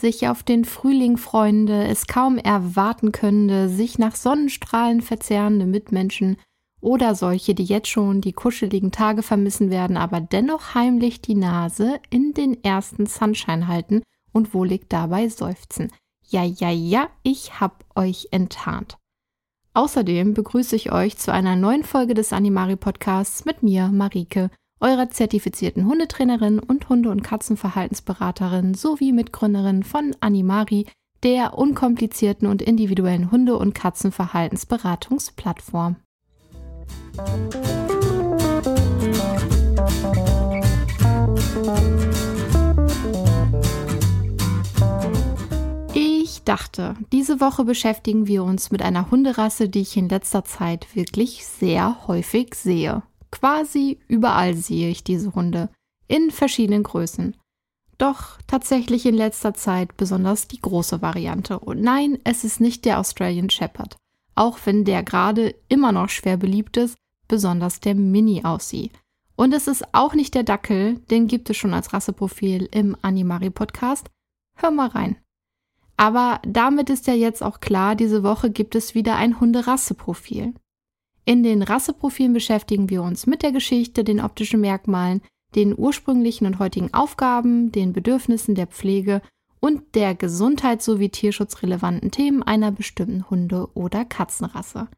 sich auf den Frühling freuende, es kaum erwarten könnende, sich nach Sonnenstrahlen verzehrende Mitmenschen oder solche, die jetzt schon die kuscheligen Tage vermissen werden, aber dennoch heimlich die Nase in den ersten Sunshine halten und wohlig dabei seufzen. Ja, ja, ja, ich hab euch enttarnt. Außerdem begrüße ich euch zu einer neuen Folge des Animari Podcasts mit mir, Marike, eurer zertifizierten Hundetrainerin und Hunde- und Katzenverhaltensberaterin sowie Mitgründerin von Animari, der unkomplizierten und individuellen Hunde- und Katzenverhaltensberatungsplattform. Ich dachte, diese Woche beschäftigen wir uns mit einer Hunderasse, die ich in letzter Zeit wirklich sehr häufig sehe. Quasi überall sehe ich diese Hunde, in verschiedenen Größen. Doch tatsächlich in letzter Zeit besonders die große Variante. Und nein, es ist nicht der Australian Shepherd, auch wenn der gerade immer noch schwer beliebt ist, besonders der Mini aussieht. Und es ist auch nicht der Dackel, den gibt es schon als Rasseprofil im Animari Podcast. Hör mal rein. Aber damit ist ja jetzt auch klar, diese Woche gibt es wieder ein Hunderasseprofil. In den Rasseprofilen beschäftigen wir uns mit der Geschichte, den optischen Merkmalen, den ursprünglichen und heutigen Aufgaben, den Bedürfnissen der Pflege und der Gesundheit sowie tierschutzrelevanten Themen einer bestimmten Hunde- oder Katzenrasse.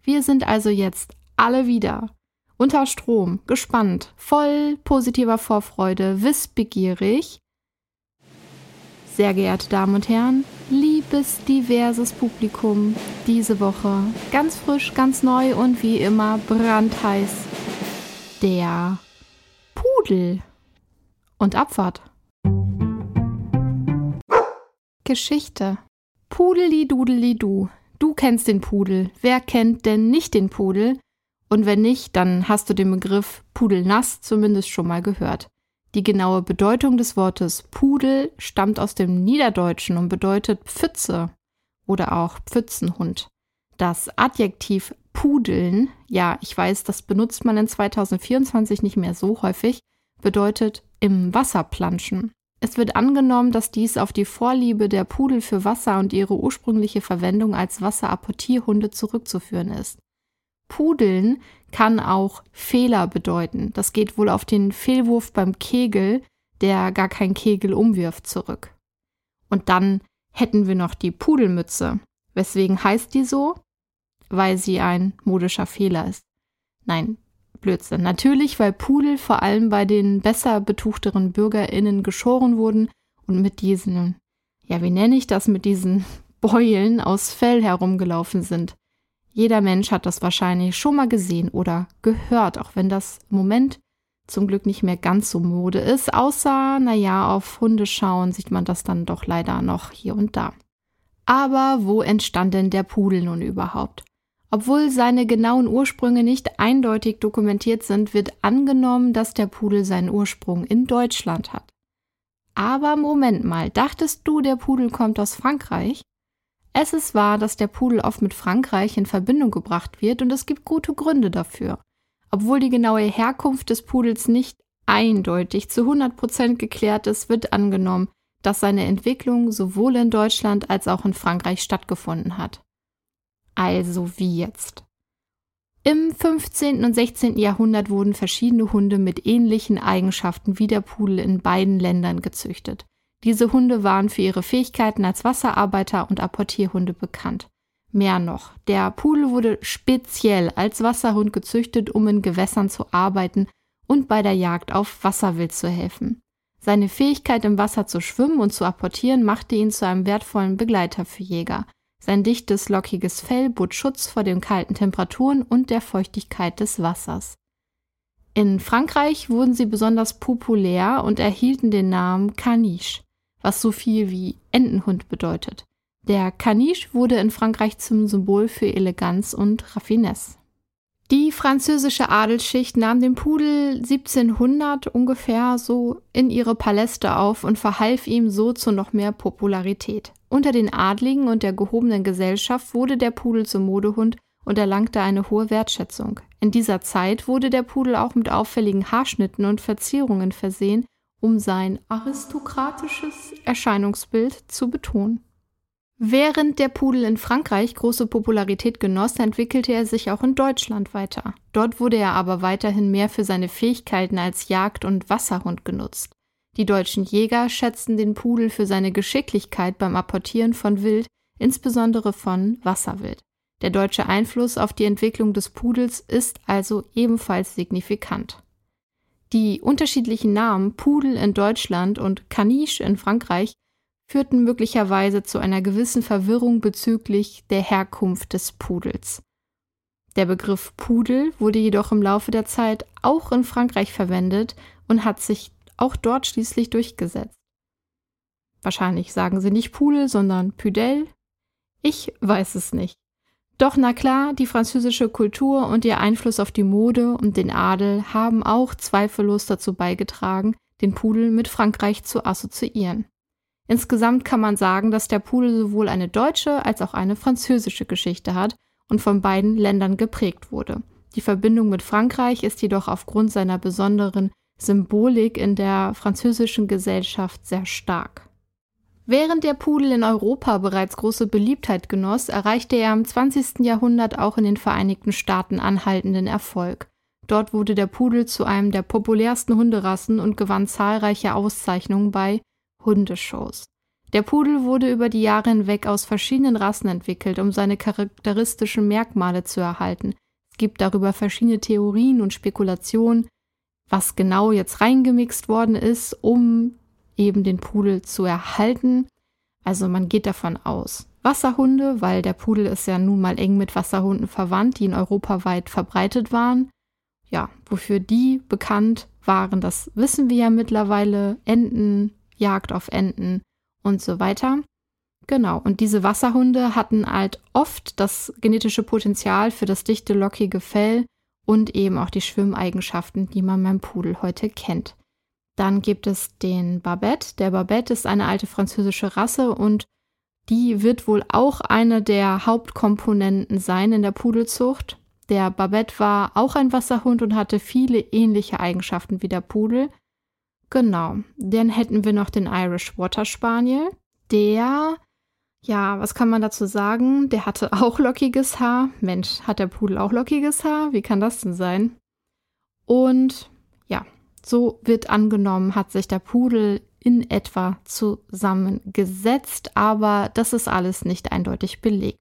Wir sind also jetzt alle wieder. Unter Strom, gespannt, voll positiver Vorfreude, wissbegierig. Sehr geehrte Damen und Herren, liebes diverses Publikum, diese Woche ganz frisch, ganz neu und wie immer brandheiß der Pudel und Abfahrt. Geschichte. Pudeli dudeli du. Du kennst den Pudel. Wer kennt denn nicht den Pudel? Und wenn nicht, dann hast du den Begriff Pudelnass zumindest schon mal gehört. Die genaue Bedeutung des Wortes Pudel stammt aus dem Niederdeutschen und bedeutet Pfütze oder auch Pfützenhund. Das Adjektiv Pudeln, ja, ich weiß, das benutzt man in 2024 nicht mehr so häufig, bedeutet im Wasser planschen. Es wird angenommen, dass dies auf die Vorliebe der Pudel für Wasser und ihre ursprüngliche Verwendung als Wasserapportierhunde zurückzuführen ist. Pudeln kann auch Fehler bedeuten. Das geht wohl auf den Fehlwurf beim Kegel, der gar kein Kegel umwirft, zurück. Und dann hätten wir noch die Pudelmütze. Weswegen heißt die so? Weil sie ein modischer Fehler ist. Nein, Blödsinn. Natürlich, weil Pudel vor allem bei den besser betuchteren BürgerInnen geschoren wurden und mit diesen, ja, wie nenne ich das, mit diesen Beulen aus Fell herumgelaufen sind. Jeder Mensch hat das wahrscheinlich schon mal gesehen oder gehört, auch wenn das im Moment zum Glück nicht mehr ganz so Mode ist, außer, naja, auf Hunde schauen sieht man das dann doch leider noch hier und da. Aber wo entstand denn der Pudel nun überhaupt? Obwohl seine genauen Ursprünge nicht eindeutig dokumentiert sind, wird angenommen, dass der Pudel seinen Ursprung in Deutschland hat. Aber Moment mal, dachtest du, der Pudel kommt aus Frankreich? Es ist wahr, dass der Pudel oft mit Frankreich in Verbindung gebracht wird und es gibt gute Gründe dafür. Obwohl die genaue Herkunft des Pudels nicht eindeutig zu 100% geklärt ist, wird angenommen, dass seine Entwicklung sowohl in Deutschland als auch in Frankreich stattgefunden hat. Also wie jetzt? Im 15. und 16. Jahrhundert wurden verschiedene Hunde mit ähnlichen Eigenschaften wie der Pudel in beiden Ländern gezüchtet. Diese Hunde waren für ihre Fähigkeiten als Wasserarbeiter und Apportierhunde bekannt. Mehr noch, der Pudel wurde speziell als Wasserhund gezüchtet, um in Gewässern zu arbeiten und bei der Jagd auf Wasserwild zu helfen. Seine Fähigkeit im Wasser zu schwimmen und zu apportieren machte ihn zu einem wertvollen Begleiter für Jäger. Sein dichtes, lockiges Fell bot Schutz vor den kalten Temperaturen und der Feuchtigkeit des Wassers. In Frankreich wurden sie besonders populär und erhielten den Namen Caniche was so viel wie Entenhund bedeutet. Der Caniche wurde in Frankreich zum Symbol für Eleganz und Raffinesse. Die französische Adelsschicht nahm den Pudel 1700 ungefähr so in ihre Paläste auf und verhalf ihm so zu noch mehr Popularität. Unter den Adligen und der gehobenen Gesellschaft wurde der Pudel zum Modehund und erlangte eine hohe Wertschätzung. In dieser Zeit wurde der Pudel auch mit auffälligen Haarschnitten und Verzierungen versehen um sein aristokratisches Erscheinungsbild zu betonen. Während der Pudel in Frankreich große Popularität genoss, entwickelte er sich auch in Deutschland weiter. Dort wurde er aber weiterhin mehr für seine Fähigkeiten als Jagd- und Wasserhund genutzt. Die deutschen Jäger schätzten den Pudel für seine Geschicklichkeit beim Apportieren von Wild, insbesondere von Wasserwild. Der deutsche Einfluss auf die Entwicklung des Pudels ist also ebenfalls signifikant. Die unterschiedlichen Namen Pudel in Deutschland und Caniche in Frankreich führten möglicherweise zu einer gewissen Verwirrung bezüglich der Herkunft des Pudels. Der Begriff Pudel wurde jedoch im Laufe der Zeit auch in Frankreich verwendet und hat sich auch dort schließlich durchgesetzt. Wahrscheinlich sagen sie nicht Pudel, sondern Pudel. Ich weiß es nicht. Doch na klar, die französische Kultur und ihr Einfluss auf die Mode und den Adel haben auch zweifellos dazu beigetragen, den Pudel mit Frankreich zu assoziieren. Insgesamt kann man sagen, dass der Pudel sowohl eine deutsche als auch eine französische Geschichte hat und von beiden Ländern geprägt wurde. Die Verbindung mit Frankreich ist jedoch aufgrund seiner besonderen Symbolik in der französischen Gesellschaft sehr stark. Während der Pudel in Europa bereits große Beliebtheit genoss, erreichte er im 20. Jahrhundert auch in den Vereinigten Staaten anhaltenden Erfolg. Dort wurde der Pudel zu einem der populärsten Hunderassen und gewann zahlreiche Auszeichnungen bei Hundeshows. Der Pudel wurde über die Jahre hinweg aus verschiedenen Rassen entwickelt, um seine charakteristischen Merkmale zu erhalten. Es gibt darüber verschiedene Theorien und Spekulationen, was genau jetzt reingemixt worden ist, um eben den Pudel zu erhalten. Also man geht davon aus. Wasserhunde, weil der Pudel ist ja nun mal eng mit Wasserhunden verwandt, die in Europa weit verbreitet waren. Ja, wofür die bekannt waren, das wissen wir ja mittlerweile. Enten, Jagd auf Enten und so weiter. Genau, und diese Wasserhunde hatten halt oft das genetische Potenzial für das dichte, lockige Fell und eben auch die Schwimmeigenschaften, die man beim Pudel heute kennt. Dann gibt es den Babette. Der Babette ist eine alte französische Rasse und die wird wohl auch eine der Hauptkomponenten sein in der Pudelzucht. Der Babette war auch ein Wasserhund und hatte viele ähnliche Eigenschaften wie der Pudel. Genau. Dann hätten wir noch den Irish Water Spaniel. Der, ja, was kann man dazu sagen? Der hatte auch lockiges Haar. Mensch, hat der Pudel auch lockiges Haar? Wie kann das denn sein? Und ja, so wird angenommen, hat sich der Pudel in etwa zusammengesetzt, aber das ist alles nicht eindeutig belegt.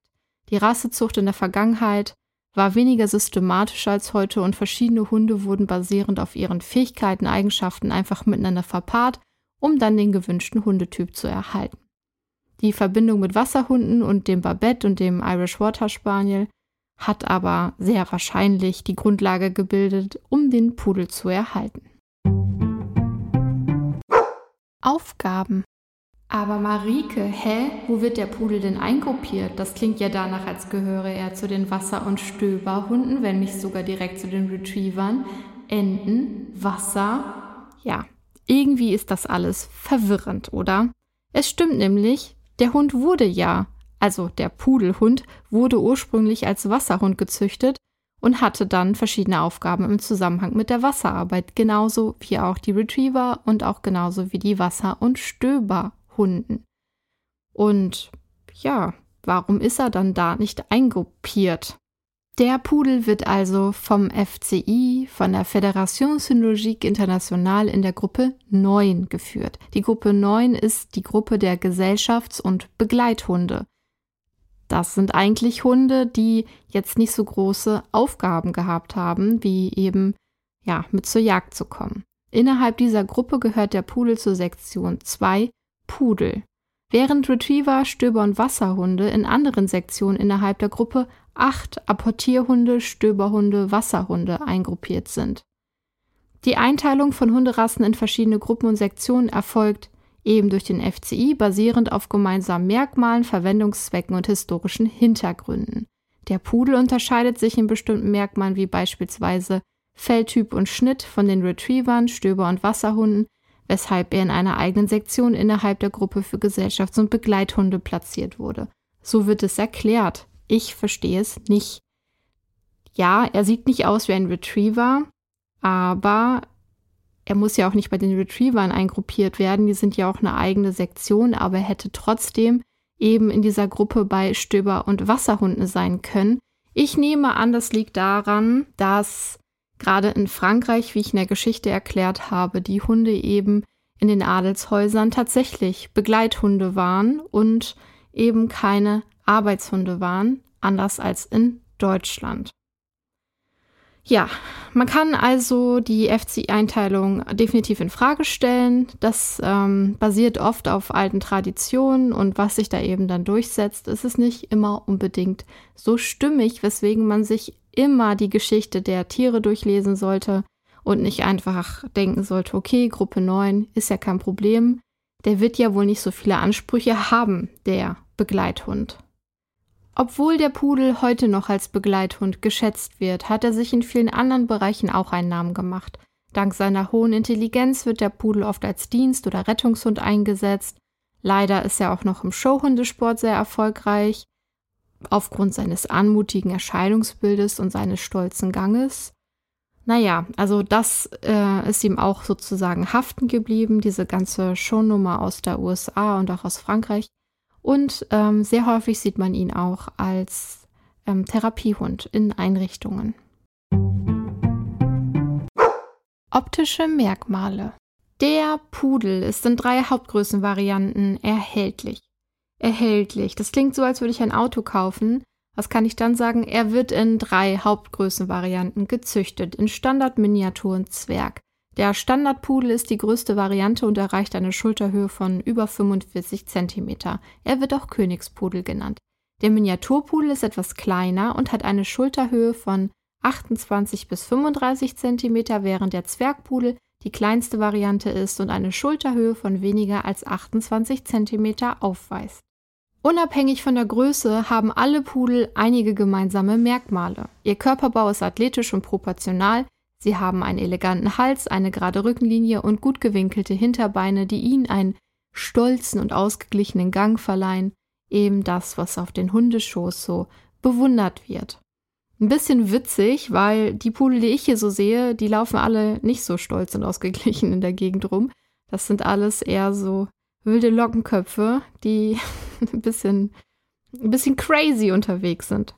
Die Rassezucht in der Vergangenheit war weniger systematisch als heute und verschiedene Hunde wurden basierend auf ihren Fähigkeiten, Eigenschaften einfach miteinander verpaart, um dann den gewünschten Hundetyp zu erhalten. Die Verbindung mit Wasserhunden und dem Babette und dem Irish Water Spaniel hat aber sehr wahrscheinlich die Grundlage gebildet, um den Pudel zu erhalten. Aufgaben aber Marike, hä? Wo wird der Pudel denn eingruppiert? Das klingt ja danach, als gehöre er zu den Wasser- und Stöberhunden, wenn nicht sogar direkt zu den Retrievern. Enten, Wasser. Ja, irgendwie ist das alles verwirrend, oder? Es stimmt nämlich, der Hund wurde ja, also der Pudelhund, wurde ursprünglich als Wasserhund gezüchtet und hatte dann verschiedene Aufgaben im Zusammenhang mit der Wasserarbeit, genauso wie auch die Retriever und auch genauso wie die Wasser- und Stöber. Hunden. Und ja, warum ist er dann da nicht eingruppiert? Der Pudel wird also vom FCI, von der Fédération Synologique Internationale in der Gruppe 9 geführt. Die Gruppe 9 ist die Gruppe der Gesellschafts- und Begleithunde. Das sind eigentlich Hunde, die jetzt nicht so große Aufgaben gehabt haben, wie eben ja, mit zur Jagd zu kommen. Innerhalb dieser Gruppe gehört der Pudel zur Sektion 2 Pudel, während Retriever, Stöber und Wasserhunde in anderen Sektionen innerhalb der Gruppe acht Apportierhunde, Stöberhunde, Wasserhunde eingruppiert sind. Die Einteilung von Hunderassen in verschiedene Gruppen und Sektionen erfolgt eben durch den FCI basierend auf gemeinsamen Merkmalen, Verwendungszwecken und historischen Hintergründen. Der Pudel unterscheidet sich in bestimmten Merkmalen wie beispielsweise Felltyp und Schnitt von den Retrievern, Stöber- und Wasserhunden, weshalb er in einer eigenen Sektion innerhalb der Gruppe für Gesellschafts- und Begleithunde platziert wurde. So wird es erklärt. Ich verstehe es nicht. Ja, er sieht nicht aus wie ein Retriever, aber er muss ja auch nicht bei den Retrievern eingruppiert werden, die sind ja auch eine eigene Sektion, aber er hätte trotzdem eben in dieser Gruppe bei Stöber- und Wasserhunden sein können. Ich nehme an, das liegt daran, dass gerade in Frankreich, wie ich in der Geschichte erklärt habe, die Hunde eben in den Adelshäusern tatsächlich Begleithunde waren und eben keine Arbeitshunde waren, anders als in Deutschland. Ja, man kann also die FCI-Einteilung definitiv in Frage stellen. Das ähm, basiert oft auf alten Traditionen und was sich da eben dann durchsetzt, ist es nicht immer unbedingt so stimmig, weswegen man sich immer die Geschichte der Tiere durchlesen sollte und nicht einfach denken sollte, okay, Gruppe 9 ist ja kein Problem. Der wird ja wohl nicht so viele Ansprüche haben, der Begleithund. Obwohl der Pudel heute noch als Begleithund geschätzt wird, hat er sich in vielen anderen Bereichen auch einen Namen gemacht. Dank seiner hohen Intelligenz wird der Pudel oft als Dienst- oder Rettungshund eingesetzt. Leider ist er auch noch im Showhundesport sehr erfolgreich, aufgrund seines anmutigen Erscheinungsbildes und seines stolzen Ganges. Naja, also das äh, ist ihm auch sozusagen haften geblieben, diese ganze Shownummer aus der USA und auch aus Frankreich. Und ähm, sehr häufig sieht man ihn auch als ähm, Therapiehund in Einrichtungen. Optische Merkmale. Der Pudel ist in drei Hauptgrößenvarianten erhältlich. Erhältlich. Das klingt so, als würde ich ein Auto kaufen. Was kann ich dann sagen? Er wird in drei Hauptgrößenvarianten gezüchtet. In Standard, Miniatur und Zwerg. Der Standardpudel ist die größte Variante und erreicht eine Schulterhöhe von über 45 cm. Er wird auch Königspudel genannt. Der Miniaturpudel ist etwas kleiner und hat eine Schulterhöhe von 28 bis 35 cm, während der Zwergpudel die kleinste Variante ist und eine Schulterhöhe von weniger als 28 cm aufweist. Unabhängig von der Größe haben alle Pudel einige gemeinsame Merkmale. Ihr Körperbau ist athletisch und proportional, Sie haben einen eleganten Hals, eine gerade Rückenlinie und gut gewinkelte Hinterbeine, die ihnen einen stolzen und ausgeglichenen Gang verleihen, eben das, was auf den Hundeschoß so bewundert wird. Ein bisschen witzig, weil die Pudel, die ich hier so sehe, die laufen alle nicht so stolz und ausgeglichen in der Gegend rum. Das sind alles eher so wilde Lockenköpfe, die ein bisschen, ein bisschen crazy unterwegs sind.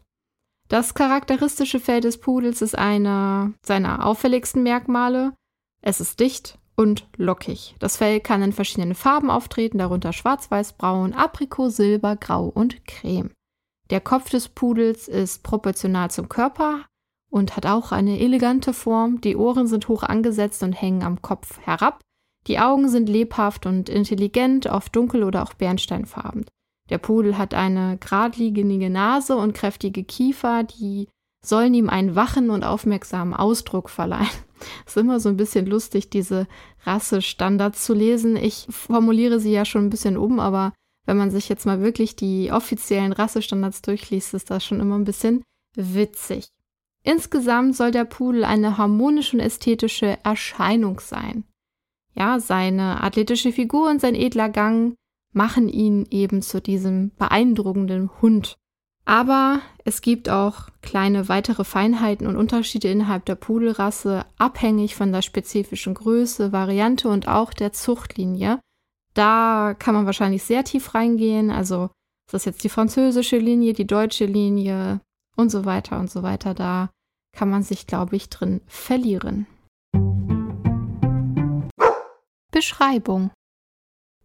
Das charakteristische Fell des Pudels ist einer seiner auffälligsten Merkmale. Es ist dicht und lockig. Das Fell kann in verschiedenen Farben auftreten, darunter schwarz, weiß, braun, Aprikot, Silber, Grau und Creme. Der Kopf des Pudels ist proportional zum Körper und hat auch eine elegante Form. Die Ohren sind hoch angesetzt und hängen am Kopf herab. Die Augen sind lebhaft und intelligent, oft dunkel oder auch bernsteinfarben. Der Pudel hat eine geradlinige Nase und kräftige Kiefer, die sollen ihm einen wachen und aufmerksamen Ausdruck verleihen. Es ist immer so ein bisschen lustig, diese Rassestandards zu lesen. Ich formuliere sie ja schon ein bisschen um, aber wenn man sich jetzt mal wirklich die offiziellen Rassestandards durchliest, ist das schon immer ein bisschen witzig. Insgesamt soll der Pudel eine harmonische und ästhetische Erscheinung sein. Ja, seine athletische Figur und sein edler Gang machen ihn eben zu diesem beeindruckenden Hund. Aber es gibt auch kleine weitere Feinheiten und Unterschiede innerhalb der Pudelrasse, abhängig von der spezifischen Größe, Variante und auch der Zuchtlinie. Da kann man wahrscheinlich sehr tief reingehen. Also ist das jetzt die französische Linie, die deutsche Linie und so weiter und so weiter. Da kann man sich, glaube ich, drin verlieren. Beschreibung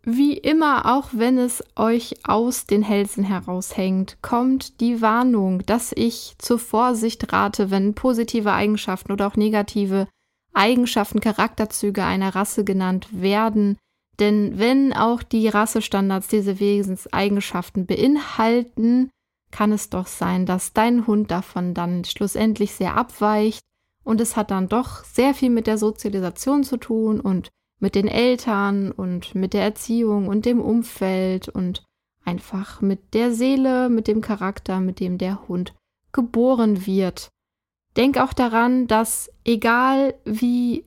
wie immer, auch wenn es euch aus den Hälsen heraushängt, kommt die Warnung, dass ich zur Vorsicht rate, wenn positive Eigenschaften oder auch negative Eigenschaften, Charakterzüge einer Rasse genannt werden. Denn wenn auch die Rassestandards diese Wesenseigenschaften beinhalten, kann es doch sein, dass dein Hund davon dann schlussendlich sehr abweicht und es hat dann doch sehr viel mit der Sozialisation zu tun und mit den Eltern und mit der Erziehung und dem Umfeld und einfach mit der Seele, mit dem Charakter, mit dem der Hund geboren wird. Denk auch daran, dass egal wie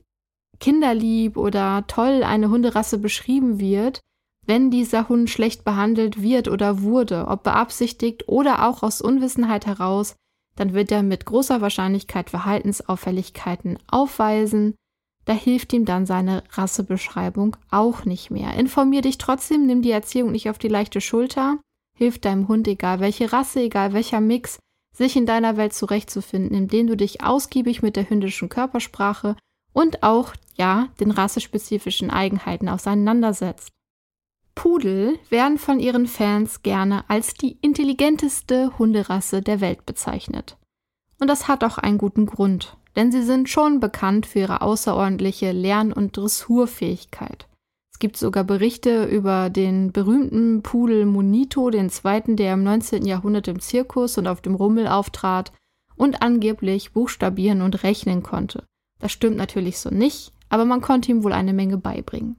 kinderlieb oder toll eine Hunderasse beschrieben wird, wenn dieser Hund schlecht behandelt wird oder wurde, ob beabsichtigt oder auch aus Unwissenheit heraus, dann wird er mit großer Wahrscheinlichkeit Verhaltensauffälligkeiten aufweisen, da hilft ihm dann seine Rassebeschreibung auch nicht mehr. Informier dich trotzdem, nimm die Erziehung nicht auf die leichte Schulter, hilf deinem Hund, egal welche Rasse, egal welcher Mix, sich in deiner Welt zurechtzufinden, indem du dich ausgiebig mit der hündischen Körpersprache und auch, ja, den rassespezifischen Eigenheiten auseinandersetzt. Pudel werden von ihren Fans gerne als die intelligenteste Hunderasse der Welt bezeichnet. Und das hat auch einen guten Grund denn sie sind schon bekannt für ihre außerordentliche Lern- und Dressurfähigkeit. Es gibt sogar Berichte über den berühmten Pudel Monito, den zweiten, der im 19. Jahrhundert im Zirkus und auf dem Rummel auftrat und angeblich buchstabieren und rechnen konnte. Das stimmt natürlich so nicht, aber man konnte ihm wohl eine Menge beibringen.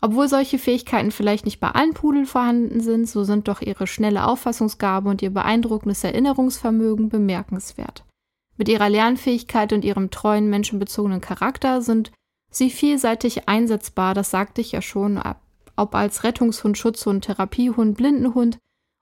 Obwohl solche Fähigkeiten vielleicht nicht bei allen Pudeln vorhanden sind, so sind doch ihre schnelle Auffassungsgabe und ihr beeindruckendes Erinnerungsvermögen bemerkenswert. Mit ihrer Lernfähigkeit und ihrem treuen, menschenbezogenen Charakter sind sie vielseitig einsetzbar, das sagte ich ja schon, ob als Rettungshund, Schutzhund, Therapiehund, Blindenhund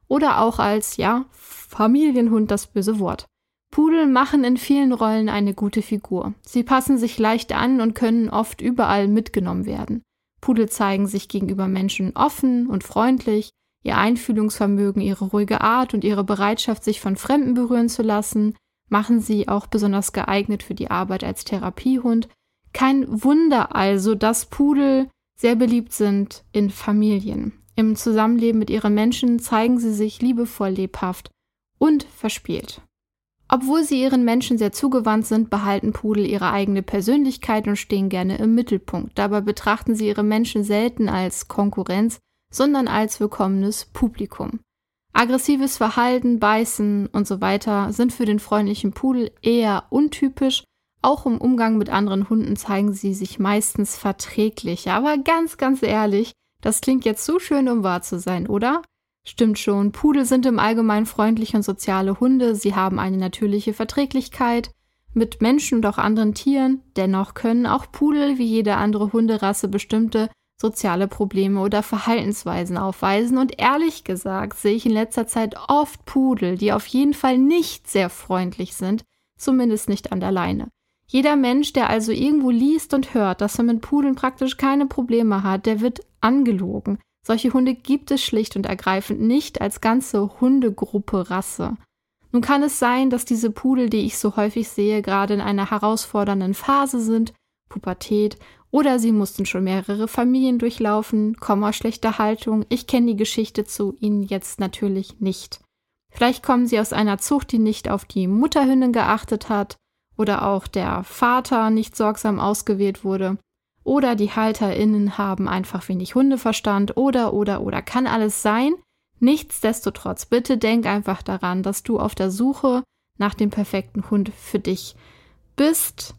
oder auch als, ja, Familienhund, das böse Wort. Pudel machen in vielen Rollen eine gute Figur. Sie passen sich leicht an und können oft überall mitgenommen werden. Pudel zeigen sich gegenüber Menschen offen und freundlich, ihr Einfühlungsvermögen, ihre ruhige Art und ihre Bereitschaft, sich von Fremden berühren zu lassen, machen sie auch besonders geeignet für die Arbeit als Therapiehund. Kein Wunder also, dass Pudel sehr beliebt sind in Familien. Im Zusammenleben mit ihren Menschen zeigen sie sich liebevoll lebhaft und verspielt. Obwohl sie ihren Menschen sehr zugewandt sind, behalten Pudel ihre eigene Persönlichkeit und stehen gerne im Mittelpunkt. Dabei betrachten sie ihre Menschen selten als Konkurrenz, sondern als willkommenes Publikum. Aggressives Verhalten, Beißen und so weiter sind für den freundlichen Pudel eher untypisch. Auch im Umgang mit anderen Hunden zeigen sie sich meistens verträglich. Aber ganz, ganz ehrlich, das klingt jetzt zu schön, um wahr zu sein, oder? Stimmt schon, Pudel sind im Allgemeinen freundliche und soziale Hunde. Sie haben eine natürliche Verträglichkeit mit Menschen und auch anderen Tieren. Dennoch können auch Pudel wie jede andere Hunderasse bestimmte soziale Probleme oder Verhaltensweisen aufweisen. Und ehrlich gesagt sehe ich in letzter Zeit oft Pudel, die auf jeden Fall nicht sehr freundlich sind, zumindest nicht an der Leine. Jeder Mensch, der also irgendwo liest und hört, dass er mit Pudeln praktisch keine Probleme hat, der wird angelogen. Solche Hunde gibt es schlicht und ergreifend nicht als ganze Hundegruppe Rasse. Nun kann es sein, dass diese Pudel, die ich so häufig sehe, gerade in einer herausfordernden Phase sind, Pubertät oder sie mussten schon mehrere Familien durchlaufen, kommen aus schlechter Haltung. Ich kenne die Geschichte zu ihnen jetzt natürlich nicht. Vielleicht kommen sie aus einer Zucht, die nicht auf die Mutterhündin geachtet hat oder auch der Vater nicht sorgsam ausgewählt wurde. Oder die HalterInnen haben einfach wenig Hundeverstand oder, oder, oder kann alles sein. Nichtsdestotrotz, bitte denk einfach daran, dass du auf der Suche nach dem perfekten Hund für dich bist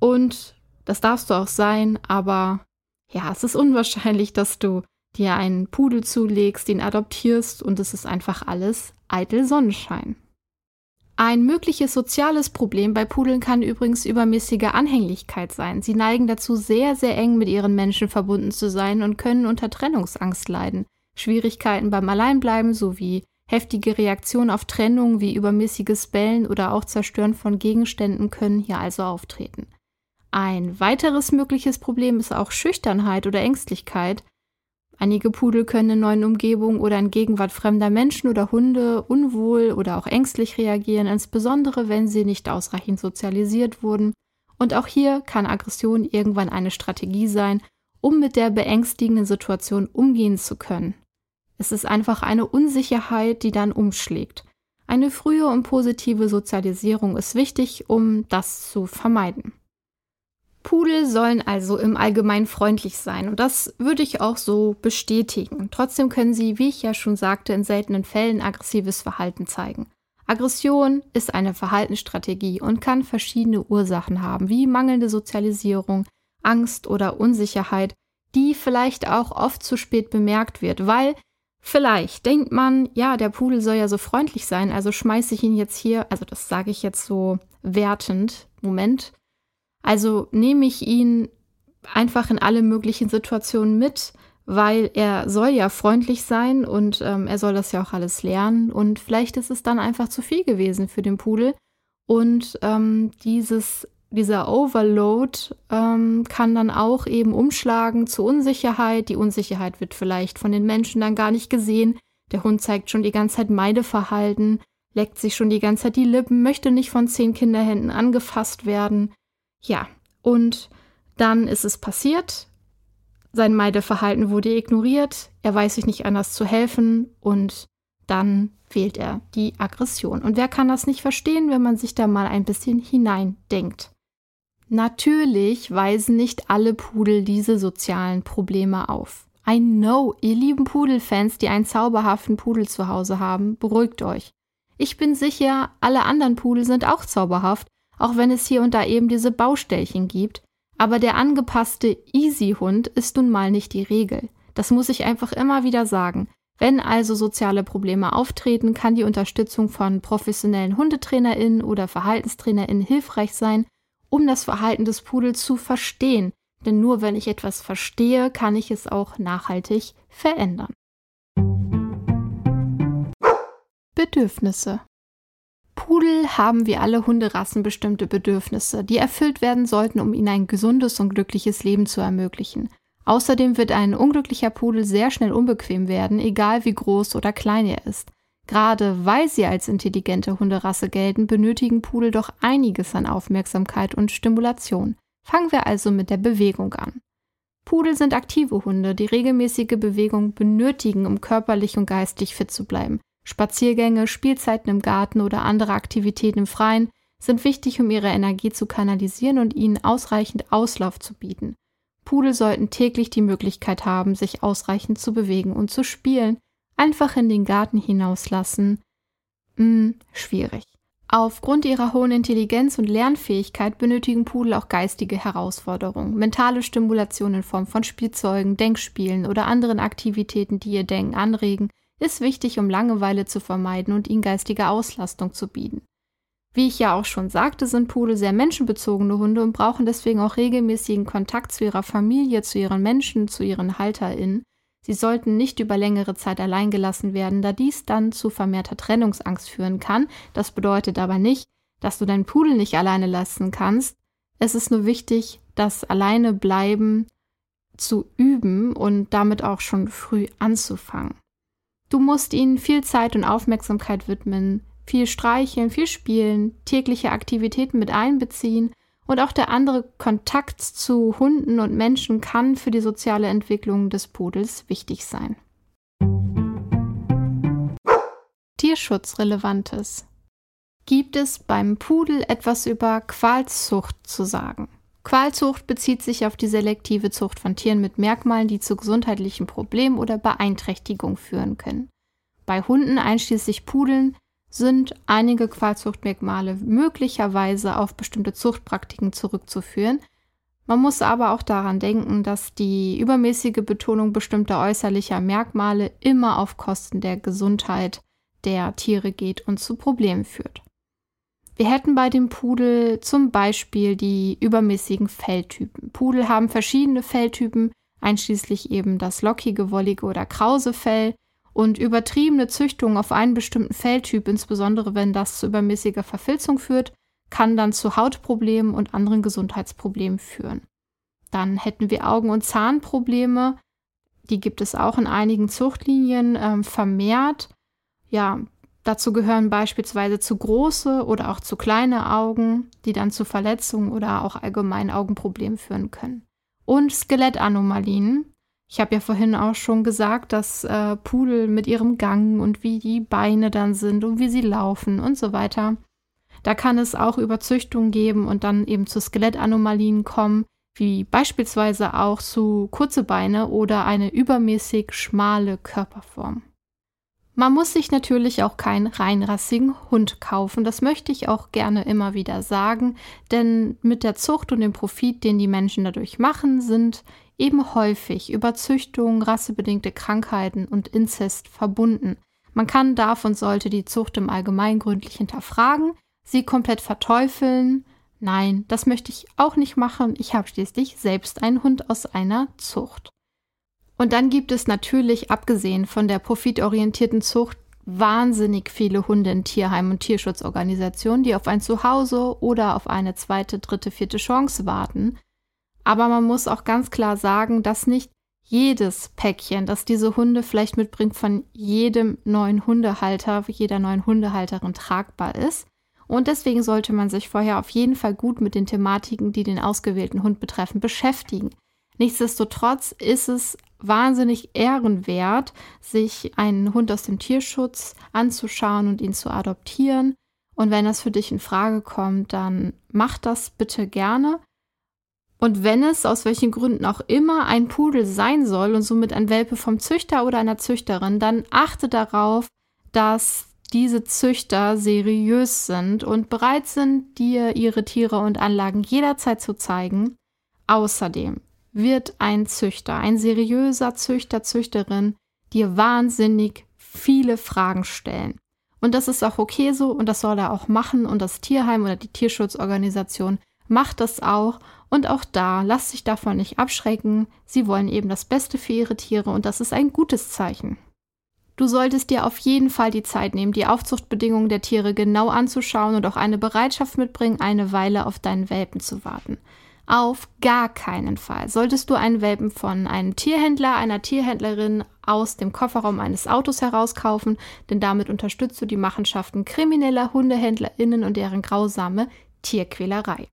und das darfst du auch sein, aber ja, es ist unwahrscheinlich, dass du dir einen Pudel zulegst, den adoptierst und es ist einfach alles eitel Sonnenschein. Ein mögliches soziales Problem bei Pudeln kann übrigens übermäßige Anhänglichkeit sein. Sie neigen dazu, sehr, sehr eng mit ihren Menschen verbunden zu sein und können unter Trennungsangst leiden. Schwierigkeiten beim Alleinbleiben sowie heftige Reaktionen auf Trennung wie übermäßiges Bellen oder auch Zerstören von Gegenständen können hier also auftreten. Ein weiteres mögliches Problem ist auch Schüchternheit oder Ängstlichkeit. Einige Pudel können in neuen Umgebungen oder in Gegenwart fremder Menschen oder Hunde unwohl oder auch ängstlich reagieren, insbesondere wenn sie nicht ausreichend sozialisiert wurden. Und auch hier kann Aggression irgendwann eine Strategie sein, um mit der beängstigenden Situation umgehen zu können. Es ist einfach eine Unsicherheit, die dann umschlägt. Eine frühe und positive Sozialisierung ist wichtig, um das zu vermeiden. Pudel sollen also im Allgemeinen freundlich sein und das würde ich auch so bestätigen. Trotzdem können sie, wie ich ja schon sagte, in seltenen Fällen aggressives Verhalten zeigen. Aggression ist eine Verhaltensstrategie und kann verschiedene Ursachen haben, wie mangelnde Sozialisierung, Angst oder Unsicherheit, die vielleicht auch oft zu spät bemerkt wird, weil vielleicht denkt man, ja, der Pudel soll ja so freundlich sein, also schmeiße ich ihn jetzt hier, also das sage ich jetzt so wertend, Moment, also nehme ich ihn einfach in alle möglichen Situationen mit, weil er soll ja freundlich sein und ähm, er soll das ja auch alles lernen. Und vielleicht ist es dann einfach zu viel gewesen für den Pudel. Und ähm, dieses, dieser Overload ähm, kann dann auch eben umschlagen zu Unsicherheit. Die Unsicherheit wird vielleicht von den Menschen dann gar nicht gesehen. Der Hund zeigt schon die ganze Zeit Meideverhalten, leckt sich schon die ganze Zeit die Lippen, möchte nicht von zehn Kinderhänden angefasst werden. Ja, und dann ist es passiert. Sein Meideverhalten wurde ignoriert. Er weiß sich nicht anders zu helfen und dann wählt er die Aggression. Und wer kann das nicht verstehen, wenn man sich da mal ein bisschen hineindenkt? Natürlich weisen nicht alle Pudel diese sozialen Probleme auf. I know, ihr lieben Pudelfans, die einen zauberhaften Pudel zu Hause haben, beruhigt euch. Ich bin sicher, alle anderen Pudel sind auch zauberhaft, auch wenn es hier und da eben diese Baustellchen gibt. Aber der angepasste Easy-Hund ist nun mal nicht die Regel. Das muss ich einfach immer wieder sagen. Wenn also soziale Probleme auftreten, kann die Unterstützung von professionellen HundetrainerInnen oder VerhaltenstrainerInnen hilfreich sein, um das Verhalten des Pudels zu verstehen. Denn nur wenn ich etwas verstehe, kann ich es auch nachhaltig verändern. Bedürfnisse. Pudel haben wie alle Hunderassen bestimmte Bedürfnisse, die erfüllt werden sollten, um ihnen ein gesundes und glückliches Leben zu ermöglichen. Außerdem wird ein unglücklicher Pudel sehr schnell unbequem werden, egal wie groß oder klein er ist. Gerade weil sie als intelligente Hunderasse gelten, benötigen Pudel doch einiges an Aufmerksamkeit und Stimulation. Fangen wir also mit der Bewegung an. Pudel sind aktive Hunde, die regelmäßige Bewegung benötigen, um körperlich und geistig fit zu bleiben. Spaziergänge, Spielzeiten im Garten oder andere Aktivitäten im Freien sind wichtig, um ihre Energie zu kanalisieren und ihnen ausreichend Auslauf zu bieten. Pudel sollten täglich die Möglichkeit haben, sich ausreichend zu bewegen und zu spielen, einfach in den Garten hinauslassen, hm, schwierig. Aufgrund ihrer hohen Intelligenz und Lernfähigkeit benötigen Pudel auch geistige Herausforderungen, mentale Stimulation in Form von Spielzeugen, Denkspielen oder anderen Aktivitäten, die ihr Denken anregen, ist wichtig, um Langeweile zu vermeiden und ihnen geistige Auslastung zu bieten. Wie ich ja auch schon sagte, sind Pudel sehr menschenbezogene Hunde und brauchen deswegen auch regelmäßigen Kontakt zu ihrer Familie, zu ihren Menschen, zu ihren HalterInnen, Sie sollten nicht über längere Zeit allein gelassen werden, da dies dann zu vermehrter Trennungsangst führen kann. Das bedeutet aber nicht, dass du deinen Pudel nicht alleine lassen kannst. Es ist nur wichtig, das alleine bleiben zu üben und damit auch schon früh anzufangen. Du musst ihnen viel Zeit und Aufmerksamkeit widmen, viel streicheln, viel spielen, tägliche Aktivitäten mit einbeziehen und auch der andere Kontakt zu Hunden und Menschen kann für die soziale Entwicklung des Pudels wichtig sein. Tierschutzrelevantes. Gibt es beim Pudel etwas über Qualzucht zu sagen? Qualzucht bezieht sich auf die selektive Zucht von Tieren mit Merkmalen, die zu gesundheitlichen Problemen oder Beeinträchtigungen führen können. Bei Hunden, einschließlich Pudeln, sind einige Qualzuchtmerkmale möglicherweise auf bestimmte Zuchtpraktiken zurückzuführen. Man muss aber auch daran denken, dass die übermäßige Betonung bestimmter äußerlicher Merkmale immer auf Kosten der Gesundheit der Tiere geht und zu Problemen führt. Wir hätten bei dem Pudel zum Beispiel die übermäßigen Felltypen. Pudel haben verschiedene Felltypen, einschließlich eben das lockige, wollige oder krause Fell, und übertriebene Züchtung auf einen bestimmten Felltyp, insbesondere wenn das zu übermäßiger Verfilzung führt, kann dann zu Hautproblemen und anderen Gesundheitsproblemen führen. Dann hätten wir Augen- und Zahnprobleme. Die gibt es auch in einigen Zuchtlinien ähm, vermehrt. Ja, dazu gehören beispielsweise zu große oder auch zu kleine Augen, die dann zu Verletzungen oder auch allgemeinen Augenproblemen führen können. Und Skelettanomalien, ich habe ja vorhin auch schon gesagt, dass äh, Pudel mit ihrem Gang und wie die Beine dann sind und wie sie laufen und so weiter. Da kann es auch Überzüchtung geben und dann eben zu Skelettanomalien kommen, wie beispielsweise auch zu kurze Beine oder eine übermäßig schmale Körperform. Man muss sich natürlich auch keinen reinrassigen Hund kaufen. Das möchte ich auch gerne immer wieder sagen, denn mit der Zucht und dem Profit, den die Menschen dadurch machen, sind eben häufig Überzüchtung, rassebedingte Krankheiten und Inzest verbunden. Man kann, darf und sollte die Zucht im Allgemeinen gründlich hinterfragen, sie komplett verteufeln. Nein, das möchte ich auch nicht machen. Ich habe schließlich selbst einen Hund aus einer Zucht. Und dann gibt es natürlich, abgesehen von der profitorientierten Zucht, wahnsinnig viele Hunde in Tierheimen und Tierschutzorganisationen, die auf ein Zuhause oder auf eine zweite, dritte, vierte Chance warten. Aber man muss auch ganz klar sagen, dass nicht jedes Päckchen, das diese Hunde vielleicht mitbringt, von jedem neuen Hundehalter, jeder neuen Hundehalterin tragbar ist. Und deswegen sollte man sich vorher auf jeden Fall gut mit den Thematiken, die den ausgewählten Hund betreffen, beschäftigen. Nichtsdestotrotz ist es wahnsinnig ehrenwert, sich einen Hund aus dem Tierschutz anzuschauen und ihn zu adoptieren. Und wenn das für dich in Frage kommt, dann mach das bitte gerne. Und wenn es aus welchen Gründen auch immer ein Pudel sein soll und somit ein Welpe vom Züchter oder einer Züchterin, dann achte darauf, dass diese Züchter seriös sind und bereit sind, dir ihre Tiere und Anlagen jederzeit zu zeigen. Außerdem wird ein Züchter, ein seriöser Züchter, Züchterin dir wahnsinnig viele Fragen stellen. Und das ist auch okay so und das soll er auch machen und das Tierheim oder die Tierschutzorganisation macht das auch und auch da lass dich davon nicht abschrecken. Sie wollen eben das Beste für ihre Tiere und das ist ein gutes Zeichen. Du solltest dir auf jeden Fall die Zeit nehmen, die Aufzuchtbedingungen der Tiere genau anzuschauen und auch eine Bereitschaft mitbringen, eine Weile auf deinen Welpen zu warten. Auf gar keinen Fall solltest du einen Welpen von einem Tierhändler, einer Tierhändlerin aus dem Kofferraum eines Autos herauskaufen, denn damit unterstützt du die Machenschaften krimineller HundehändlerInnen und deren grausame Tierquälerei.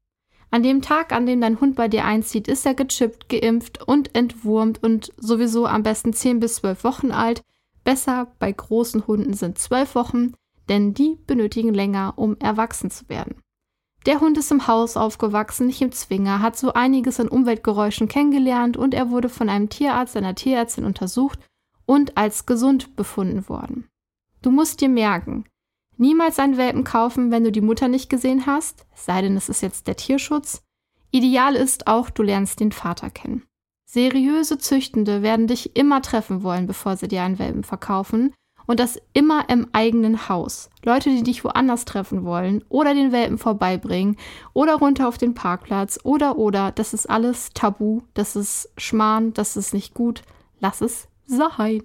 An dem Tag, an dem dein Hund bei dir einzieht, ist er gechippt, geimpft und entwurmt und sowieso am besten 10 bis 12 Wochen alt. Besser bei großen Hunden sind 12 Wochen, denn die benötigen länger, um erwachsen zu werden. Der Hund ist im Haus aufgewachsen, nicht im Zwinger, hat so einiges an Umweltgeräuschen kennengelernt und er wurde von einem Tierarzt, einer Tierärztin untersucht und als gesund befunden worden. Du musst dir merken, niemals einen Welpen kaufen, wenn du die Mutter nicht gesehen hast, sei denn, es ist jetzt der Tierschutz. Ideal ist auch, du lernst den Vater kennen. Seriöse Züchtende werden dich immer treffen wollen, bevor sie dir einen Welpen verkaufen und das immer im eigenen Haus. Leute, die dich woanders treffen wollen oder den Welpen vorbeibringen oder runter auf den Parkplatz oder oder, das ist alles tabu, das ist Schmarrn, das ist nicht gut. Lass es sein.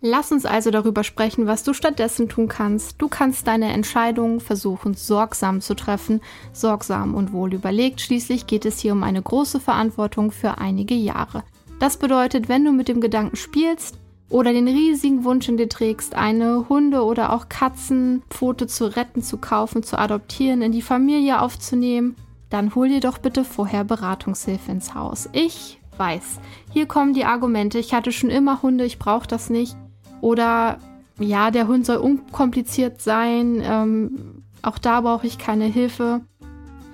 Lass uns also darüber sprechen, was du stattdessen tun kannst. Du kannst deine Entscheidungen versuchen, sorgsam zu treffen, sorgsam und wohl überlegt. Schließlich geht es hier um eine große Verantwortung für einige Jahre. Das bedeutet, wenn du mit dem Gedanken spielst, oder den riesigen Wunsch in dir trägst, eine Hunde- oder auch Katzenpfote zu retten, zu kaufen, zu adoptieren, in die Familie aufzunehmen, dann hol dir doch bitte vorher Beratungshilfe ins Haus. Ich weiß, hier kommen die Argumente, ich hatte schon immer Hunde, ich brauche das nicht. Oder ja, der Hund soll unkompliziert sein, ähm, auch da brauche ich keine Hilfe.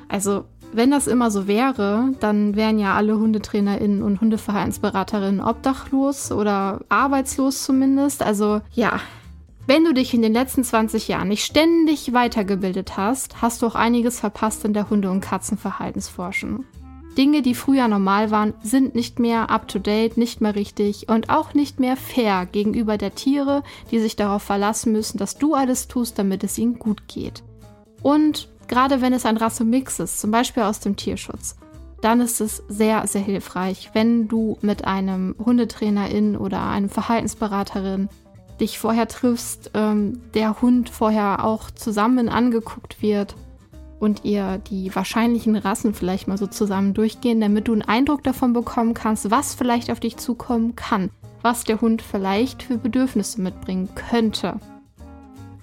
Also wenn das immer so wäre, dann wären ja alle HundetrainerInnen und Hundeverhaltensberaterinnen obdachlos oder arbeitslos zumindest. Also ja, wenn du dich in den letzten 20 Jahren nicht ständig weitergebildet hast, hast du auch einiges verpasst in der Hunde- und Katzenverhaltensforschung. Dinge, die früher normal waren, sind nicht mehr up-to-date, nicht mehr richtig und auch nicht mehr fair gegenüber der Tiere, die sich darauf verlassen müssen, dass du alles tust, damit es ihnen gut geht. Und Gerade wenn es ein Rassemix ist, zum Beispiel aus dem Tierschutz, dann ist es sehr, sehr hilfreich, wenn du mit einem Hundetrainerin oder einem Verhaltensberaterin dich vorher triffst, ähm, der Hund vorher auch zusammen angeguckt wird und ihr die wahrscheinlichen Rassen vielleicht mal so zusammen durchgehen, damit du einen Eindruck davon bekommen kannst, was vielleicht auf dich zukommen kann, was der Hund vielleicht für Bedürfnisse mitbringen könnte.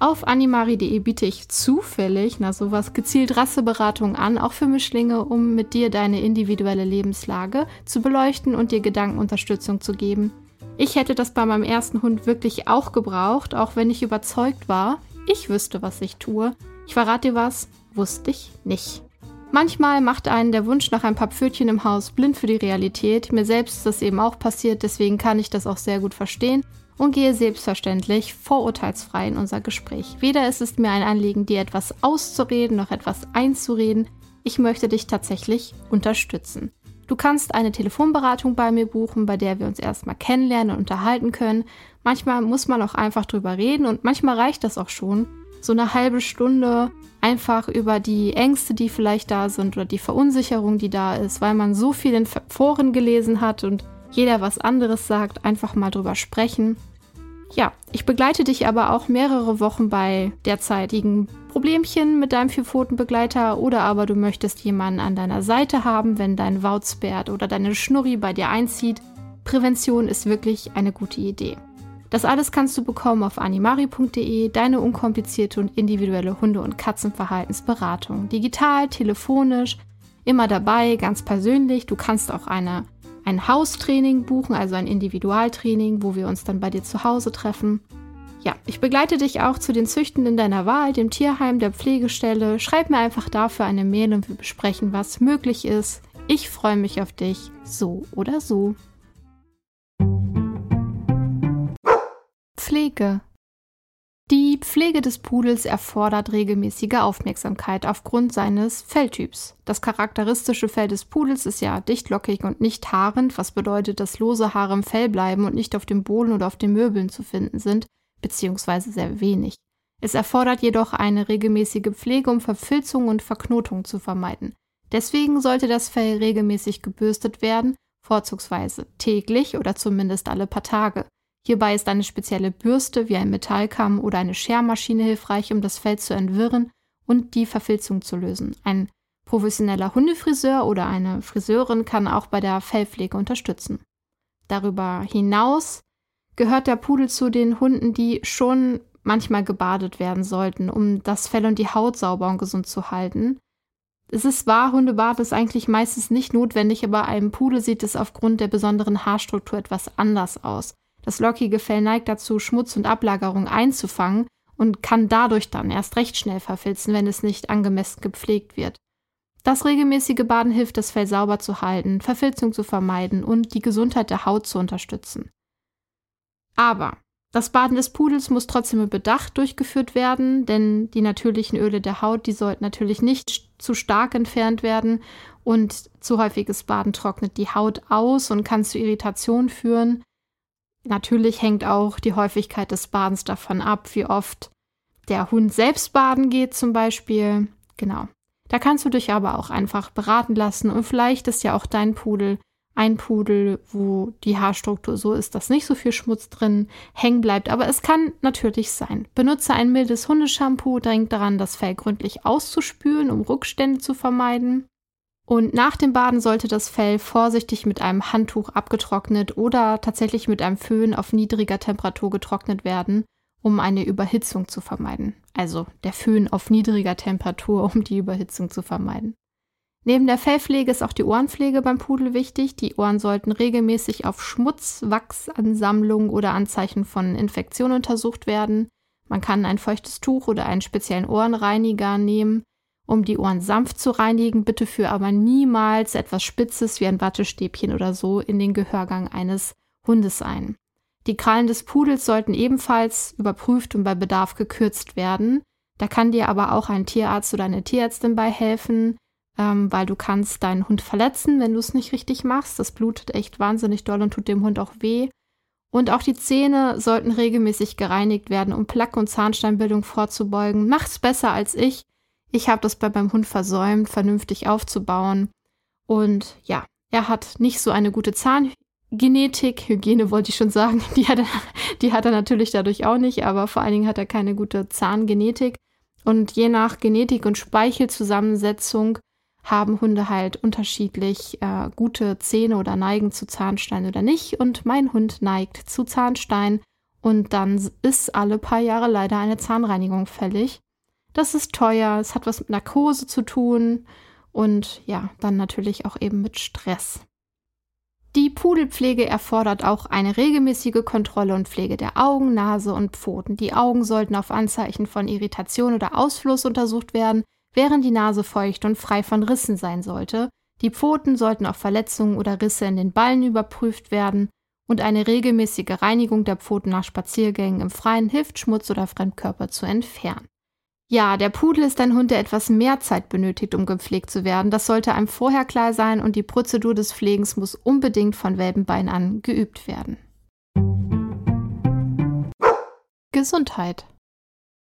Auf animari.de biete ich zufällig, na sowas, gezielt Rasseberatung an, auch für Mischlinge, um mit dir deine individuelle Lebenslage zu beleuchten und dir Gedankenunterstützung zu geben. Ich hätte das bei meinem ersten Hund wirklich auch gebraucht, auch wenn ich überzeugt war, ich wüsste, was ich tue. Ich verrate dir was, wusste ich nicht. Manchmal macht einen der Wunsch nach ein paar Pfötchen im Haus blind für die Realität. Mir selbst ist das eben auch passiert, deswegen kann ich das auch sehr gut verstehen und gehe selbstverständlich vorurteilsfrei in unser Gespräch. Weder ist es mir ein Anliegen, dir etwas auszureden noch etwas einzureden. Ich möchte dich tatsächlich unterstützen. Du kannst eine Telefonberatung bei mir buchen, bei der wir uns erstmal kennenlernen und unterhalten können. Manchmal muss man auch einfach drüber reden und manchmal reicht das auch schon. So eine halbe Stunde einfach über die Ängste, die vielleicht da sind oder die Verunsicherung, die da ist, weil man so viel in Foren gelesen hat und jeder was anderes sagt, einfach mal drüber sprechen Ja, ich begleite dich aber auch mehrere Wochen bei derzeitigen Problemchen mit deinem Vierpfotenbegleiter oder aber du möchtest jemanden an deiner Seite haben, wenn dein Wauzbert oder deine Schnurri bei dir einzieht. Prävention ist wirklich eine gute Idee. Das alles kannst du bekommen auf animari.de, deine unkomplizierte und individuelle Hunde- und Katzenverhaltensberatung. Digital, telefonisch, immer dabei, ganz persönlich. Du kannst auch eine ein Haustraining buchen, also ein Individualtraining, wo wir uns dann bei dir zu Hause treffen. Ja, ich begleite dich auch zu den Züchtenden deiner Wahl, dem Tierheim, der Pflegestelle. Schreib mir einfach dafür eine Mail und wir besprechen, was möglich ist. Ich freue mich auf dich, so oder so. Pflege die Pflege des Pudels erfordert regelmäßige Aufmerksamkeit aufgrund seines Felltyps. Das charakteristische Fell des Pudels ist ja dichtlockig und nicht haarend, was bedeutet, dass lose Haare im Fell bleiben und nicht auf dem Boden oder auf den Möbeln zu finden sind, beziehungsweise sehr wenig. Es erfordert jedoch eine regelmäßige Pflege, um Verfilzung und Verknotung zu vermeiden. Deswegen sollte das Fell regelmäßig gebürstet werden, vorzugsweise täglich oder zumindest alle paar Tage. Hierbei ist eine spezielle Bürste wie ein Metallkamm oder eine Schermaschine hilfreich, um das Fell zu entwirren und die Verfilzung zu lösen. Ein professioneller Hundefriseur oder eine Friseurin kann auch bei der Fellpflege unterstützen. Darüber hinaus gehört der Pudel zu den Hunden, die schon manchmal gebadet werden sollten, um das Fell und die Haut sauber und gesund zu halten. Es ist wahr, Hundebad ist eigentlich meistens nicht notwendig, aber einem Pudel sieht es aufgrund der besonderen Haarstruktur etwas anders aus. Das lockige Fell neigt dazu, Schmutz und Ablagerung einzufangen und kann dadurch dann erst recht schnell verfilzen, wenn es nicht angemessen gepflegt wird. Das regelmäßige Baden hilft, das Fell sauber zu halten, Verfilzung zu vermeiden und die Gesundheit der Haut zu unterstützen. Aber das Baden des Pudels muss trotzdem mit Bedacht durchgeführt werden, denn die natürlichen Öle der Haut, die sollten natürlich nicht zu stark entfernt werden und zu häufiges Baden trocknet die Haut aus und kann zu Irritationen führen. Natürlich hängt auch die Häufigkeit des Badens davon ab, wie oft der Hund selbst baden geht zum Beispiel. Genau. Da kannst du dich aber auch einfach beraten lassen und vielleicht ist ja auch dein Pudel ein Pudel, wo die Haarstruktur so ist, dass nicht so viel Schmutz drin hängen bleibt. Aber es kann natürlich sein. Benutze ein mildes Hundeshampoo, denk daran, das Fell gründlich auszuspülen, um Rückstände zu vermeiden. Und nach dem Baden sollte das Fell vorsichtig mit einem Handtuch abgetrocknet oder tatsächlich mit einem Föhn auf niedriger Temperatur getrocknet werden, um eine Überhitzung zu vermeiden. Also der Föhn auf niedriger Temperatur, um die Überhitzung zu vermeiden. Neben der Fellpflege ist auch die Ohrenpflege beim Pudel wichtig. Die Ohren sollten regelmäßig auf Schmutz, Wachsansammlung oder Anzeichen von Infektion untersucht werden. Man kann ein feuchtes Tuch oder einen speziellen Ohrenreiniger nehmen um die Ohren sanft zu reinigen. Bitte führe aber niemals etwas Spitzes wie ein Wattestäbchen oder so in den Gehörgang eines Hundes ein. Die Krallen des Pudels sollten ebenfalls überprüft und bei Bedarf gekürzt werden. Da kann dir aber auch ein Tierarzt oder eine Tierärztin bei helfen, ähm, weil du kannst deinen Hund verletzen, wenn du es nicht richtig machst. Das blutet echt wahnsinnig doll und tut dem Hund auch weh. Und auch die Zähne sollten regelmäßig gereinigt werden, um Plaque- und Zahnsteinbildung vorzubeugen. Macht's besser als ich. Ich habe das bei meinem Hund versäumt, vernünftig aufzubauen. Und ja, er hat nicht so eine gute Zahngenetik. Hygiene wollte ich schon sagen. Die hat, er, die hat er natürlich dadurch auch nicht, aber vor allen Dingen hat er keine gute Zahngenetik. Und je nach Genetik und Speichelzusammensetzung haben Hunde halt unterschiedlich äh, gute Zähne oder neigen zu Zahnstein oder nicht. Und mein Hund neigt zu Zahnstein. Und dann ist alle paar Jahre leider eine Zahnreinigung fällig. Das ist teuer, es hat was mit Narkose zu tun und ja, dann natürlich auch eben mit Stress. Die Pudelpflege erfordert auch eine regelmäßige Kontrolle und Pflege der Augen, Nase und Pfoten. Die Augen sollten auf Anzeichen von Irritation oder Ausfluss untersucht werden, während die Nase feucht und frei von Rissen sein sollte. Die Pfoten sollten auf Verletzungen oder Risse in den Ballen überprüft werden und eine regelmäßige Reinigung der Pfoten nach Spaziergängen im Freien hilft, Schmutz oder Fremdkörper zu entfernen. Ja, der Pudel ist ein Hund, der etwas mehr Zeit benötigt, um gepflegt zu werden. Das sollte einem vorher klar sein und die Prozedur des Pflegens muss unbedingt von Welpenbein an geübt werden. Gesundheit.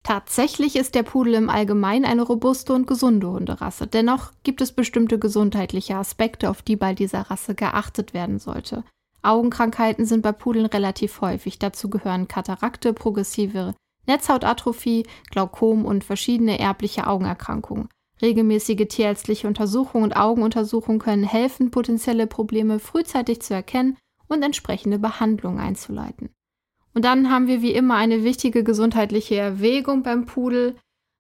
Tatsächlich ist der Pudel im Allgemeinen eine robuste und gesunde Hunderasse. Dennoch gibt es bestimmte gesundheitliche Aspekte, auf die bei dieser Rasse geachtet werden sollte. Augenkrankheiten sind bei Pudeln relativ häufig. Dazu gehören Katarakte, progressive Netzhautatrophie, Glaukom und verschiedene erbliche Augenerkrankungen. Regelmäßige tierärztliche Untersuchungen und Augenuntersuchungen können helfen, potenzielle Probleme frühzeitig zu erkennen und entsprechende Behandlungen einzuleiten. Und dann haben wir wie immer eine wichtige gesundheitliche Erwägung beim Pudel.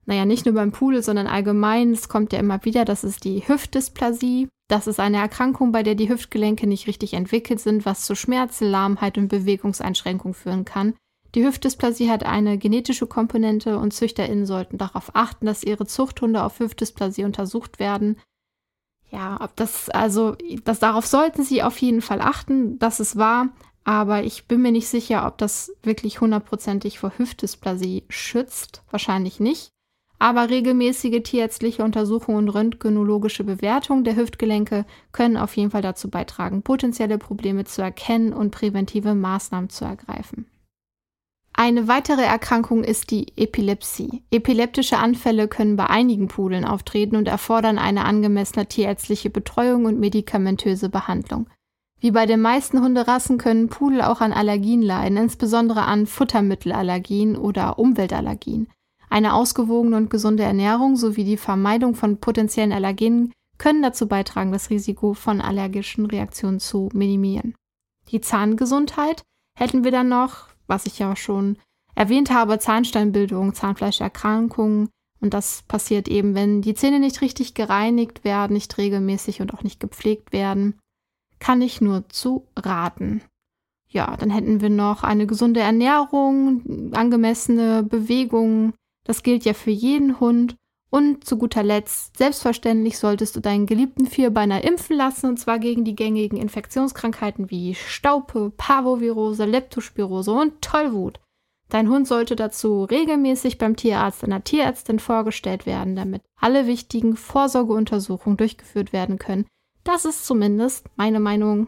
Naja, nicht nur beim Pudel, sondern allgemein. Es kommt ja immer wieder, das ist die Hüftdysplasie. Das ist eine Erkrankung, bei der die Hüftgelenke nicht richtig entwickelt sind, was zu Schmerzen, Lahmheit und Bewegungseinschränkung führen kann. Die Hüftdysplasie hat eine genetische Komponente und ZüchterInnen sollten darauf achten, dass ihre Zuchthunde auf Hüftdysplasie untersucht werden. Ja, das, also, das, darauf sollten sie auf jeden Fall achten, dass es wahr, aber ich bin mir nicht sicher, ob das wirklich hundertprozentig vor Hüftdysplasie schützt. Wahrscheinlich nicht. Aber regelmäßige tierärztliche Untersuchungen und röntgenologische Bewertungen der Hüftgelenke können auf jeden Fall dazu beitragen, potenzielle Probleme zu erkennen und präventive Maßnahmen zu ergreifen. Eine weitere Erkrankung ist die Epilepsie. Epileptische Anfälle können bei einigen Pudeln auftreten und erfordern eine angemessene tierärztliche Betreuung und medikamentöse Behandlung. Wie bei den meisten Hunderassen können Pudel auch an Allergien leiden, insbesondere an Futtermittelallergien oder Umweltallergien. Eine ausgewogene und gesunde Ernährung sowie die Vermeidung von potenziellen Allergenen können dazu beitragen, das Risiko von allergischen Reaktionen zu minimieren. Die Zahngesundheit hätten wir dann noch was ich ja schon erwähnt habe, Zahnsteinbildung, Zahnfleischerkrankungen. Und das passiert eben, wenn die Zähne nicht richtig gereinigt werden, nicht regelmäßig und auch nicht gepflegt werden. Kann ich nur zu raten. Ja, dann hätten wir noch eine gesunde Ernährung, angemessene Bewegung. Das gilt ja für jeden Hund. Und zu guter Letzt, selbstverständlich solltest du deinen geliebten Vierbeiner impfen lassen, und zwar gegen die gängigen Infektionskrankheiten wie Staupe, Parvovirose, Leptospirose und Tollwut. Dein Hund sollte dazu regelmäßig beim Tierarzt einer Tierärztin vorgestellt werden, damit alle wichtigen Vorsorgeuntersuchungen durchgeführt werden können. Das ist zumindest meine Meinung.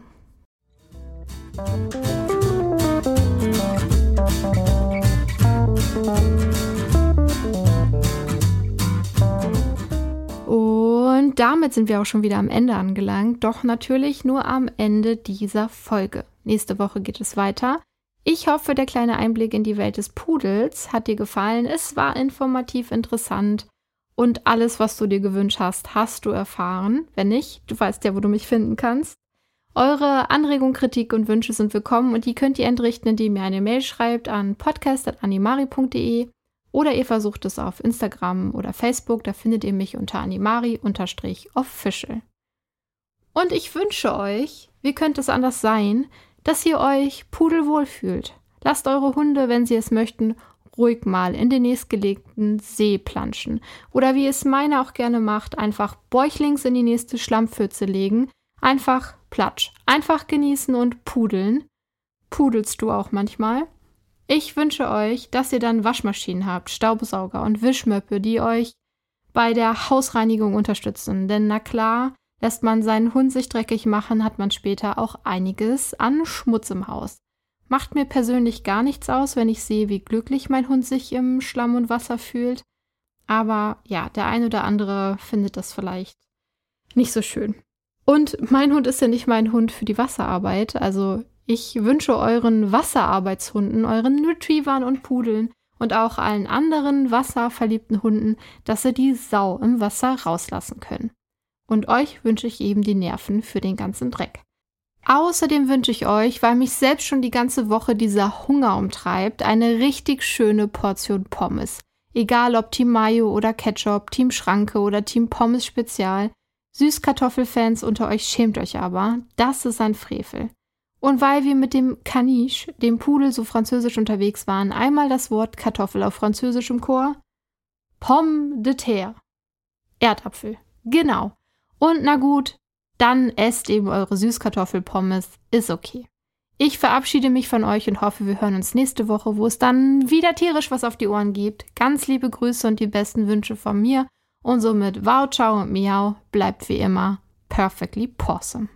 Und damit sind wir auch schon wieder am Ende angelangt, doch natürlich nur am Ende dieser Folge. Nächste Woche geht es weiter. Ich hoffe, der kleine Einblick in die Welt des Pudels hat dir gefallen. Es war informativ interessant und alles, was du dir gewünscht hast, hast du erfahren. Wenn nicht, du weißt ja, wo du mich finden kannst. Eure Anregungen, Kritik und Wünsche sind willkommen und die könnt ihr entrichten, indem ihr eine Mail schreibt an podcast.animari.de oder ihr versucht es auf Instagram oder Facebook, da findet ihr mich unter animari-official. Und ich wünsche euch, wie könnte es anders sein, dass ihr euch pudelwohl fühlt. Lasst eure Hunde, wenn sie es möchten, ruhig mal in den nächstgelegten See planschen. Oder wie es meine auch gerne macht, einfach bäuchlings in die nächste Schlammpfütze legen. Einfach platsch. Einfach genießen und pudeln. Pudelst du auch manchmal? Ich wünsche euch, dass ihr dann Waschmaschinen habt, Staubsauger und Wischmöppe, die euch bei der Hausreinigung unterstützen. Denn na klar, lässt man seinen Hund sich dreckig machen, hat man später auch einiges an Schmutz im Haus. Macht mir persönlich gar nichts aus, wenn ich sehe, wie glücklich mein Hund sich im Schlamm und Wasser fühlt. Aber ja, der ein oder andere findet das vielleicht nicht so schön. Und mein Hund ist ja nicht mein Hund für die Wasserarbeit. Also ich wünsche euren Wasserarbeitshunden, euren Retrievern und Pudeln und auch allen anderen wasserverliebten Hunden, dass sie die Sau im Wasser rauslassen können. Und euch wünsche ich eben die Nerven für den ganzen Dreck. Außerdem wünsche ich euch, weil mich selbst schon die ganze Woche dieser Hunger umtreibt, eine richtig schöne Portion Pommes. Egal ob Team Mayo oder Ketchup, Team Schranke oder Team Pommes Spezial. Süßkartoffelfans unter euch schämt euch aber, das ist ein Frevel. Und weil wir mit dem Caniche, dem Pudel, so französisch unterwegs waren, einmal das Wort Kartoffel auf Französisch im Chor. Pomme de terre. Erdapfel. Genau. Und na gut, dann esst eben eure Süßkartoffelpommes. Ist okay. Ich verabschiede mich von euch und hoffe, wir hören uns nächste Woche, wo es dann wieder tierisch was auf die Ohren gibt. Ganz liebe Grüße und die besten Wünsche von mir. Und somit wow, ciao und miau. Bleibt wie immer perfectly possum.